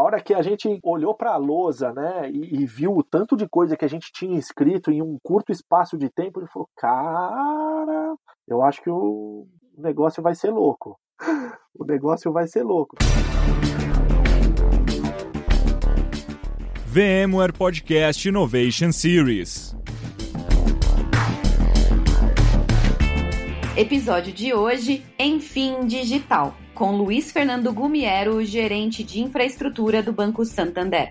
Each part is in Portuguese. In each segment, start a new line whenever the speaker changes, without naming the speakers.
A hora que a gente olhou para a lousa, né, e, e, viu o tanto de coisa que a gente tinha escrito em um curto espaço de tempo, ele falou: Cara, eu acho que o negócio vai ser louco. O negócio vai ser louco.
VMware Podcast Innovation Series.
Episódio de hoje, Enfim Digital, com Luiz Fernando Gumiero, gerente de infraestrutura do Banco Santander.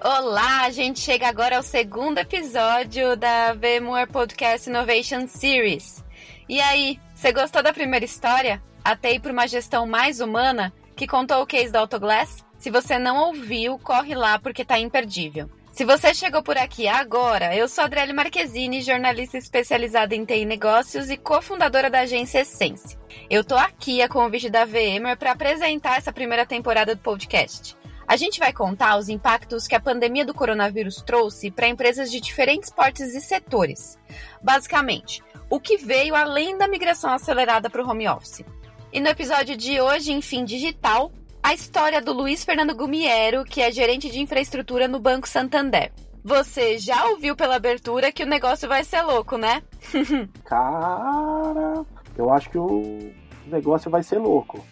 Olá, a gente chega agora ao segundo episódio da VMware Podcast Innovation Series. E aí, você gostou da primeira história? Até ir para uma gestão mais humana, que contou o case da Autoglass? Se você não ouviu, corre lá porque tá imperdível. Se você chegou por aqui agora, eu sou Adriele Marquezine, jornalista especializada em TI Negócios e cofundadora da agência Essence. Eu tô aqui a convite da VMware para apresentar essa primeira temporada do podcast. A gente vai contar os impactos que a pandemia do coronavírus trouxe para empresas de diferentes portes e setores. Basicamente, o que veio além da migração acelerada para o home office. E no episódio de hoje, enfim, digital, a história do Luiz Fernando Gumiero, que é gerente de infraestrutura no Banco Santander. Você já ouviu pela abertura que o negócio vai ser louco, né?
Cara, eu acho que o negócio vai ser louco.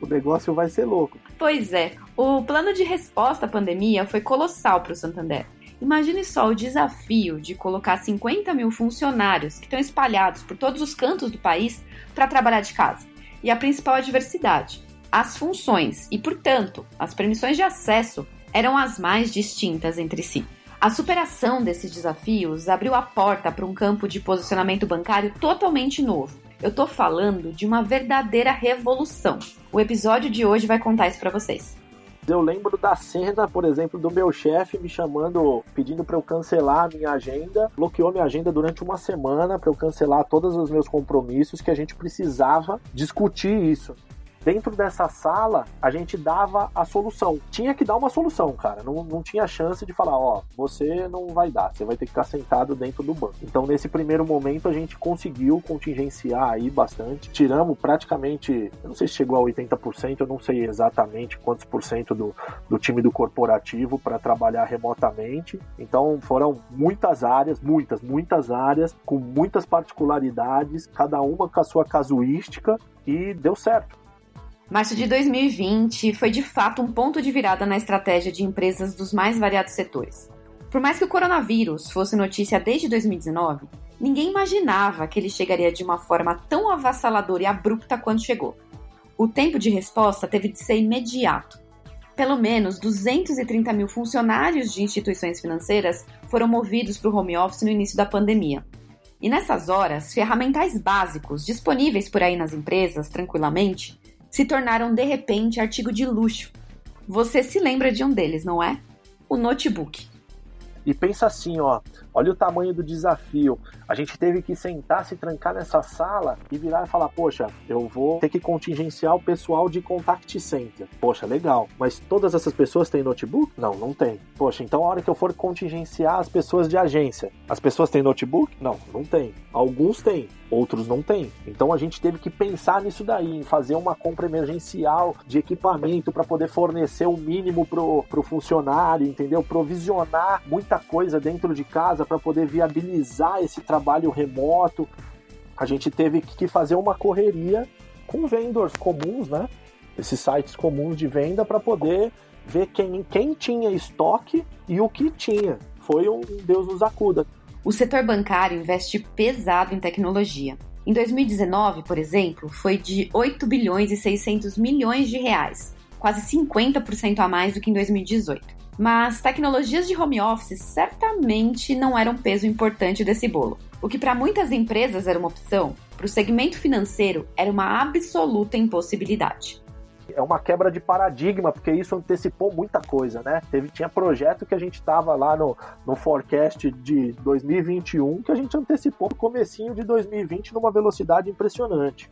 O negócio vai ser louco.
Pois é, o plano de resposta à pandemia foi colossal para o Santander. Imagine só o desafio de colocar 50 mil funcionários que estão espalhados por todos os cantos do país para trabalhar de casa. E a principal adversidade, as funções e, portanto, as permissões de acesso eram as mais distintas entre si. A superação desses desafios abriu a porta para um campo de posicionamento bancário totalmente novo. Eu estou falando de uma verdadeira revolução. O episódio de hoje vai contar isso para vocês.
Eu lembro da cena, por exemplo, do meu chefe me chamando, pedindo para eu cancelar a minha agenda, bloqueou minha agenda durante uma semana para eu cancelar todos os meus compromissos que a gente precisava discutir isso. Dentro dessa sala, a gente dava a solução. Tinha que dar uma solução, cara. Não, não tinha chance de falar, ó, você não vai dar, você vai ter que ficar sentado dentro do banco. Então, nesse primeiro momento, a gente conseguiu contingenciar aí bastante. Tiramos praticamente, eu não sei se chegou a 80%, eu não sei exatamente quantos por cento do, do time do corporativo para trabalhar remotamente. Então, foram muitas áreas, muitas, muitas áreas, com muitas particularidades, cada uma com a sua casuística, e deu certo.
Março de 2020 foi de fato um ponto de virada na estratégia de empresas dos mais variados setores. Por mais que o coronavírus fosse notícia desde 2019, ninguém imaginava que ele chegaria de uma forma tão avassaladora e abrupta quanto chegou. O tempo de resposta teve de ser imediato. Pelo menos 230 mil funcionários de instituições financeiras foram movidos para o home office no início da pandemia. E nessas horas, ferramentais básicos disponíveis por aí nas empresas, tranquilamente, se tornaram de repente artigo de luxo. Você se lembra de um deles, não é? O notebook.
E pensa assim, ó, olha o tamanho do desafio. A gente teve que sentar, se trancar nessa sala e virar e falar: Poxa, eu vou ter que contingenciar o pessoal de contact center. Poxa, legal. Mas todas essas pessoas têm notebook? Não, não tem. Poxa, então a hora que eu for contingenciar as pessoas de agência, as pessoas têm notebook? Não, não tem. Alguns têm outros não têm. Então a gente teve que pensar nisso daí, em fazer uma compra emergencial de equipamento para poder fornecer o mínimo pro, pro funcionário, entendeu? Provisionar muita coisa dentro de casa para poder viabilizar esse trabalho remoto. A gente teve que fazer uma correria com vendors comuns, né? Esses sites comuns de venda para poder ver quem, quem tinha estoque e o que tinha. Foi um Deus nos acuda.
O setor bancário investe pesado em tecnologia. Em 2019, por exemplo, foi de 8 bilhões e 600 milhões de reais, quase 50% a mais do que em 2018. Mas tecnologias de home office certamente não eram peso importante desse bolo. O que para muitas empresas era uma opção, para o segmento financeiro era uma absoluta impossibilidade
é uma quebra de paradigma, porque isso antecipou muita coisa, né? Teve, tinha projeto que a gente estava lá no, no forecast de 2021 que a gente antecipou no comecinho de 2020 numa velocidade impressionante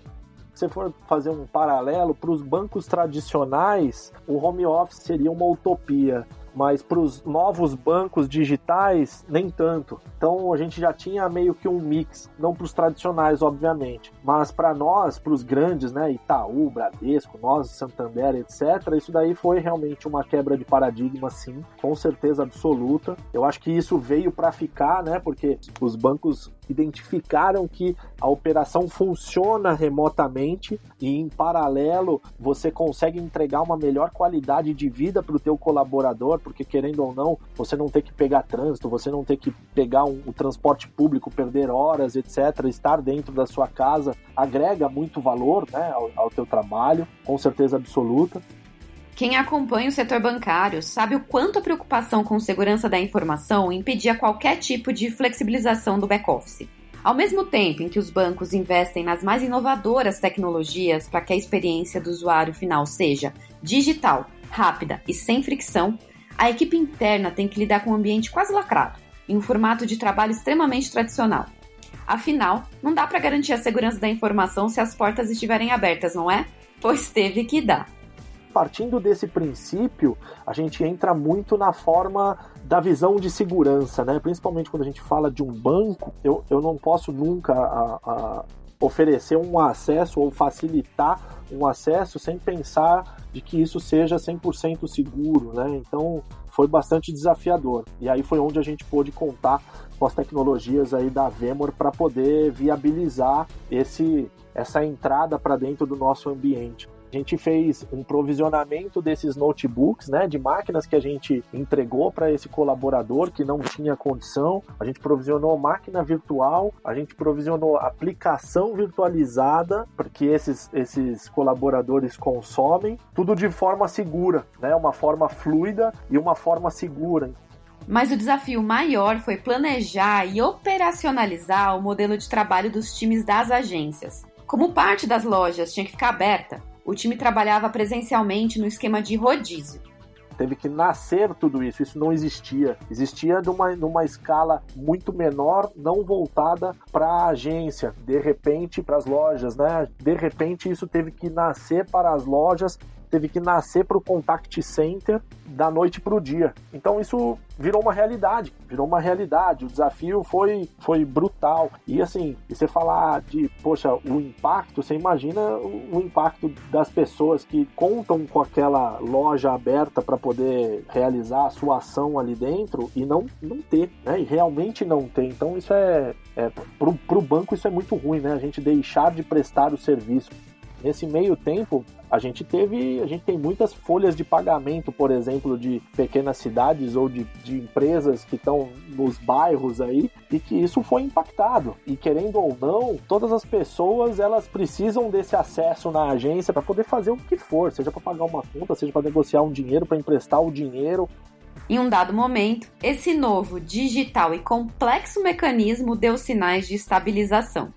se você for fazer um paralelo para os bancos tradicionais, o home office seria uma utopia mas para os novos bancos digitais, nem tanto. Então a gente já tinha meio que um mix, não para os tradicionais, obviamente, mas para nós, para os grandes, né, Itaú, Bradesco, nós, Santander, etc., isso daí foi realmente uma quebra de paradigma, sim, com certeza absoluta. Eu acho que isso veio para ficar, né, porque os bancos identificaram que a operação funciona remotamente e em paralelo você consegue entregar uma melhor qualidade de vida para o teu colaborador, porque querendo ou não, você não tem que pegar trânsito, você não tem que pegar um, o transporte público, perder horas, etc. Estar dentro da sua casa agrega muito valor né, ao, ao teu trabalho, com certeza absoluta.
Quem acompanha o setor bancário sabe o quanto a preocupação com segurança da informação impedia qualquer tipo de flexibilização do back-office. Ao mesmo tempo em que os bancos investem nas mais inovadoras tecnologias para que a experiência do usuário final seja digital, rápida e sem fricção, a equipe interna tem que lidar com um ambiente quase lacrado, em um formato de trabalho extremamente tradicional. Afinal, não dá para garantir a segurança da informação se as portas estiverem abertas, não é? Pois teve que dar
partindo desse princípio, a gente entra muito na forma da visão de segurança, né? Principalmente quando a gente fala de um banco, eu, eu não posso nunca a, a oferecer um acesso ou facilitar um acesso sem pensar de que isso seja 100% seguro, né? Então foi bastante desafiador. E aí foi onde a gente pôde contar com as tecnologias aí da Vemor para poder viabilizar esse essa entrada para dentro do nosso ambiente. A gente fez um provisionamento desses notebooks, né, de máquinas que a gente entregou para esse colaborador que não tinha condição. A gente provisionou máquina virtual, a gente provisionou aplicação virtualizada, porque esses, esses colaboradores consomem, tudo de forma segura, né, uma forma fluida e uma forma segura.
Mas o desafio maior foi planejar e operacionalizar o modelo de trabalho dos times das agências. Como parte das lojas tinha que ficar aberta, o time trabalhava presencialmente no esquema de rodízio.
Teve que nascer tudo isso, isso não existia. Existia numa, numa escala muito menor, não voltada para a agência, de repente para as lojas, né? De repente isso teve que nascer para as lojas teve que nascer para o contact center da noite para o dia. Então isso virou uma realidade, virou uma realidade. O desafio foi, foi brutal. E assim, e você falar de, poxa, o impacto, você imagina o, impacto das pessoas que contam com aquela loja aberta para poder realizar a sua ação ali dentro e não, não ter, né? E realmente não ter. Então isso é, é para o banco isso é muito ruim, né? A gente deixar de prestar o serviço. Nesse meio tempo, a gente teve, a gente tem muitas folhas de pagamento, por exemplo, de pequenas cidades ou de, de empresas que estão nos bairros aí, e que isso foi impactado. E querendo ou não, todas as pessoas elas precisam desse acesso na agência para poder fazer o que for, seja para pagar uma conta, seja para negociar um dinheiro, para emprestar o dinheiro.
Em um dado momento, esse novo, digital e complexo mecanismo deu sinais de estabilização.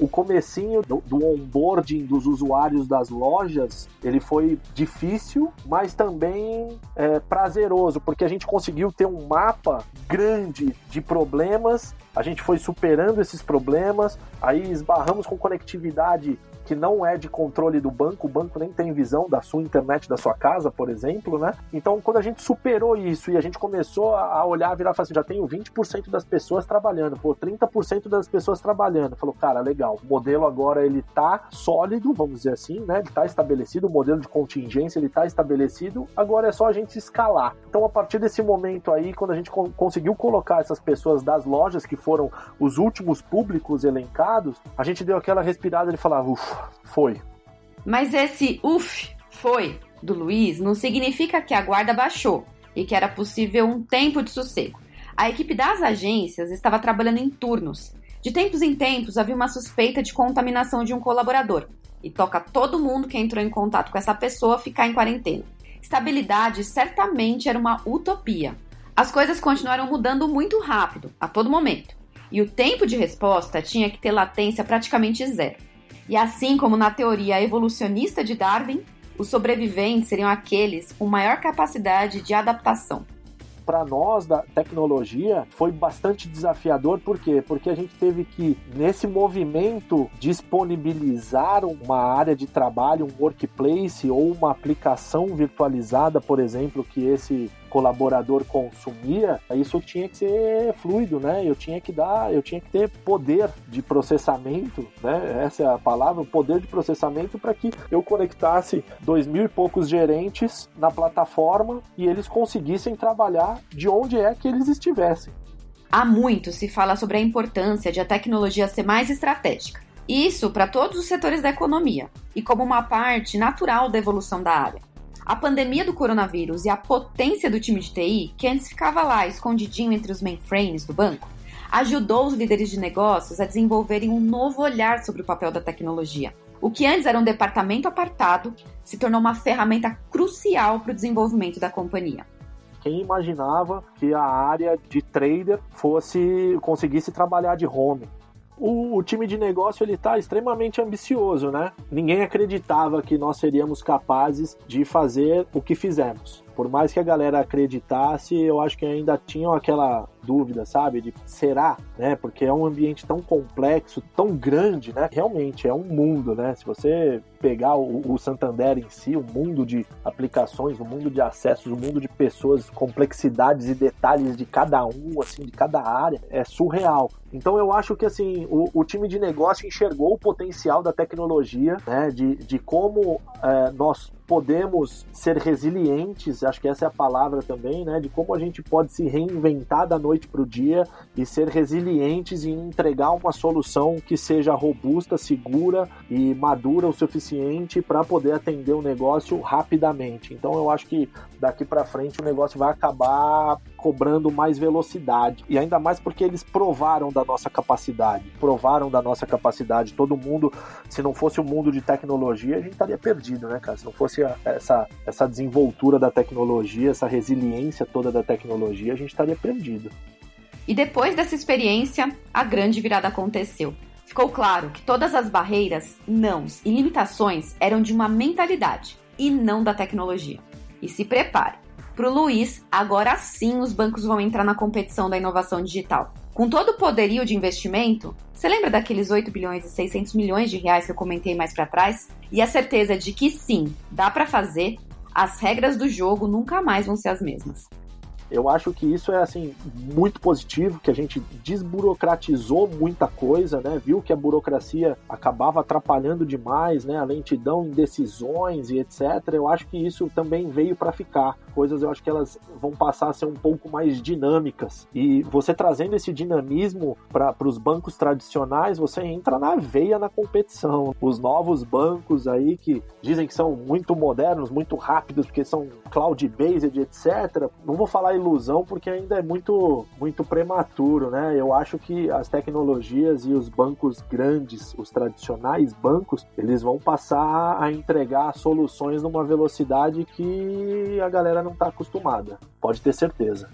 O comecinho do, do onboarding dos usuários das lojas, ele foi difícil, mas também é, prazeroso, porque a gente conseguiu ter um mapa grande de problemas, a gente foi superando esses problemas, aí esbarramos com conectividade que não é de controle do banco, o banco nem tem visão da sua internet da sua casa, por exemplo, né? Então, quando a gente superou isso e a gente começou a olhar, virar e falar assim, já tenho 20% das pessoas trabalhando, pô, 30% das pessoas trabalhando. Falou, cara, legal, o modelo agora ele tá sólido, vamos dizer assim, né? Ele tá estabelecido, o modelo de contingência ele tá estabelecido, agora é só a gente escalar. Então, a partir desse momento aí, quando a gente conseguiu colocar essas pessoas das lojas, que foram os últimos públicos elencados, a gente deu aquela respirada e falava, ufa, foi.
Mas esse uff, foi, do Luiz, não significa que a guarda baixou e que era possível um tempo de sossego. A equipe das agências estava trabalhando em turnos. De tempos em tempos havia uma suspeita de contaminação de um colaborador e toca todo mundo que entrou em contato com essa pessoa ficar em quarentena. Estabilidade certamente era uma utopia. As coisas continuaram mudando muito rápido, a todo momento, e o tempo de resposta tinha que ter latência praticamente zero. E assim como na teoria evolucionista de Darwin, os sobreviventes seriam aqueles com maior capacidade de adaptação.
Para nós da tecnologia foi bastante desafiador, por quê? Porque a gente teve que, nesse movimento, disponibilizar uma área de trabalho, um workplace ou uma aplicação virtualizada, por exemplo, que esse colaborador consumia, isso tinha que ser fluido, né? Eu tinha que dar, eu tinha que ter poder de processamento, né? Essa é a palavra, poder de processamento para que eu conectasse dois mil e poucos gerentes na plataforma e eles conseguissem trabalhar de onde é que eles estivessem.
Há muito se fala sobre a importância de a tecnologia ser mais estratégica. Isso para todos os setores da economia e como uma parte natural da evolução da área. A pandemia do coronavírus e a potência do time de TI, que antes ficava lá escondidinho entre os mainframes do banco, ajudou os líderes de negócios a desenvolverem um novo olhar sobre o papel da tecnologia. O que antes era um departamento apartado se tornou uma ferramenta crucial para o desenvolvimento da companhia.
Quem imaginava que a área de trader fosse conseguisse trabalhar de home? O, o time de negócio ele está extremamente ambicioso, né? Ninguém acreditava que nós seríamos capazes de fazer o que fizemos. Por mais que a galera acreditasse, eu acho que ainda tinham aquela dúvida, sabe? De será, né? Porque é um ambiente tão complexo, tão grande, né? Realmente é um mundo, né? Se você pegar o, o Santander em si, o mundo de aplicações, o mundo de acessos, o mundo de pessoas, complexidades e detalhes de cada um, assim, de cada área, é surreal. Então eu acho que assim o, o time de negócio enxergou o potencial da tecnologia, né? De, de como é, nós podemos ser resilientes, acho que essa é a palavra também, né? De como a gente pode se reinventar da noite para o dia e ser resilientes e entregar uma solução que seja robusta, segura e madura o suficiente para poder atender o negócio rapidamente. Então eu acho que daqui para frente o negócio vai acabar cobrando mais velocidade. E ainda mais porque eles provaram da nossa capacidade. Provaram da nossa capacidade. Todo mundo, se não fosse o um mundo de tecnologia, a gente estaria perdido, né, cara? Se não fosse essa, essa desenvoltura da tecnologia, essa resiliência toda da tecnologia, a gente estaria perdido.
E depois dessa experiência, a grande virada aconteceu. Ficou claro que todas as barreiras, nãos e limitações eram de uma mentalidade e não da tecnologia. E se prepare, para o Luiz, agora sim os bancos vão entrar na competição da inovação digital. Com todo o poderio de investimento, você lembra daqueles 8 bilhões e 600 milhões de reais que eu comentei mais para trás? E a certeza de que sim, dá para fazer, as regras do jogo nunca mais vão ser as mesmas.
Eu acho que isso é assim muito positivo, que a gente desburocratizou muita coisa, né? Viu que a burocracia acabava atrapalhando demais, né? A lentidão em decisões e etc. Eu acho que isso também veio para ficar. Coisas eu acho que elas vão passar a ser um pouco mais dinâmicas. E você trazendo esse dinamismo para os bancos tradicionais, você entra na veia na competição. Os novos bancos aí que dizem que são muito modernos, muito rápidos, porque são cloud-based, etc. Não vou falar ilusão porque ainda é muito, muito prematuro, né? Eu acho que as tecnologias e os bancos grandes, os tradicionais bancos, eles vão passar a entregar soluções numa velocidade que a galera não está acostumada. Pode ter certeza.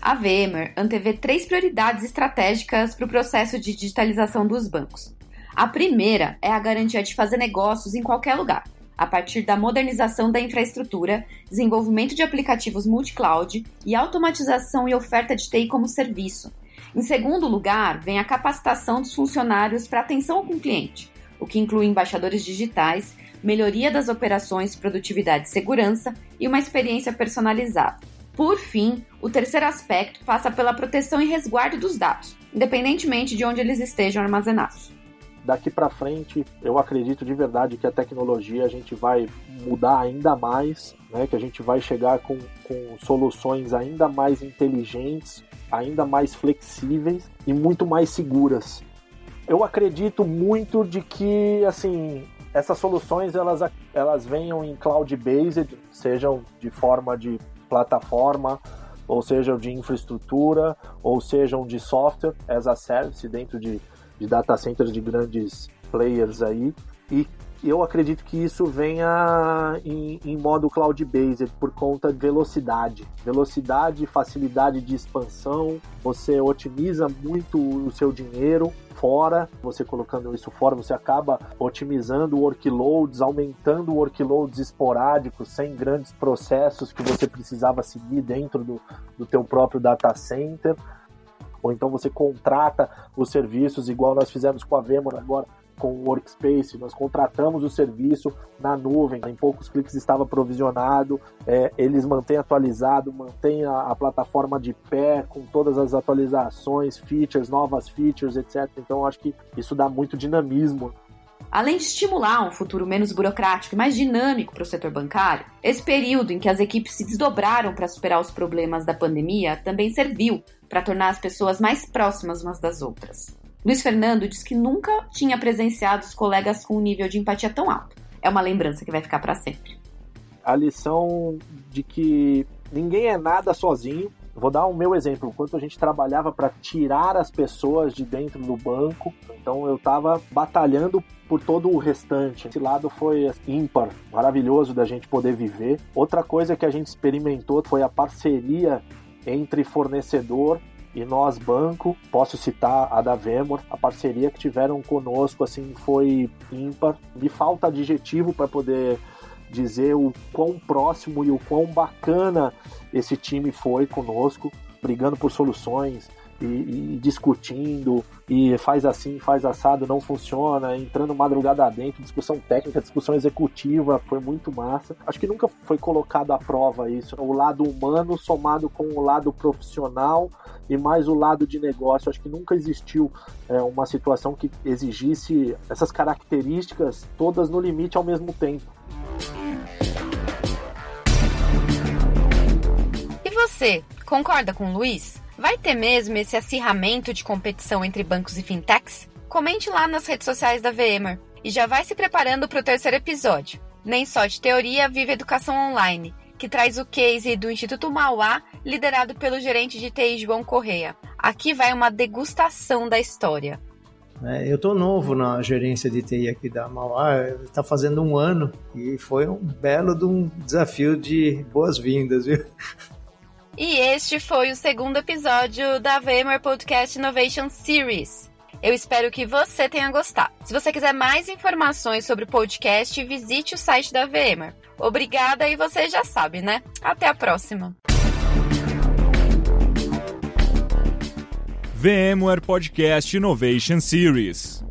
A Vemer antevê três prioridades estratégicas para o processo de digitalização dos bancos. A primeira é a garantia de fazer negócios em qualquer lugar a partir da modernização da infraestrutura, desenvolvimento de aplicativos multi-cloud e automatização e oferta de TI como serviço. Em segundo lugar, vem a capacitação dos funcionários para atenção com o cliente, o que inclui embaixadores digitais, melhoria das operações, produtividade e segurança e uma experiência personalizada. Por fim, o terceiro aspecto passa pela proteção e resguardo dos dados, independentemente de onde eles estejam armazenados
daqui para frente, eu acredito de verdade que a tecnologia a gente vai mudar ainda mais, né? que a gente vai chegar com, com soluções ainda mais inteligentes, ainda mais flexíveis e muito mais seguras. Eu acredito muito de que, assim, essas soluções elas, elas venham em cloud-based, sejam de forma de plataforma, ou sejam de infraestrutura, ou sejam de software as a service dentro de de data centers de grandes players aí. E eu acredito que isso venha em, em modo cloud-based por conta de velocidade. Velocidade, facilidade de expansão, você otimiza muito o seu dinheiro fora, você colocando isso fora, você acaba otimizando workloads, aumentando workloads esporádicos, sem grandes processos que você precisava seguir dentro do, do teu próprio data center ou então você contrata os serviços, igual nós fizemos com a Vemor agora, com o Workspace, nós contratamos o serviço na nuvem, em poucos cliques estava provisionado, é, eles mantêm atualizado, mantêm a, a, plataforma de pé com todas as atualizações, features, novas features, etc. Então acho que isso dá muito dinamismo
Além de estimular um futuro menos burocrático e mais dinâmico para o setor bancário, esse período em que as equipes se desdobraram para superar os problemas da pandemia também serviu para tornar as pessoas mais próximas umas das outras. Luiz Fernando diz que nunca tinha presenciado os colegas com um nível de empatia tão alto. É uma lembrança que vai ficar para sempre.
A lição de que ninguém é nada sozinho, Vou dar o meu exemplo. Enquanto a gente trabalhava para tirar as pessoas de dentro do banco, então eu estava batalhando por todo o restante. Esse lado foi ímpar, maravilhoso da gente poder viver. Outra coisa que a gente experimentou foi a parceria entre fornecedor e nós banco, posso citar a da Vemor, a parceria que tiveram conosco assim foi ímpar. Me falta adjetivo para poder dizer o quão próximo e o quão bacana esse time foi conosco, brigando por soluções e, e, discutindo, e faz assim, faz assado, não funciona, entrando madrugada dentro, discussão técnica, discussão executiva, foi muito massa. Acho que nunca foi colocado à prova isso, o lado humano somado com o lado profissional e mais o lado de negócio. Acho que nunca existiu é, uma situação que exigisse essas características todas no limite ao mesmo tempo.
Você concorda com o Luiz? Vai ter mesmo esse acirramento de competição entre bancos e fintechs? Comente lá nas redes sociais da VMware e já vai se preparando para o terceiro episódio. Nem só de teoria vive educação online, que traz o case do Instituto Mauá, liderado pelo gerente de TI João Correia. Aqui vai uma degustação da história.
É, eu estou novo na gerência de TI aqui da Mauá, está fazendo um ano e foi um belo de um desafio de boas-vindas, viu?
E este foi o segundo episódio da VMware Podcast Innovation Series. Eu espero que você tenha gostado. Se você quiser mais informações sobre o podcast, visite o site da VMware. Obrigada e você já sabe, né? Até a próxima.
VMware Podcast Innovation Series.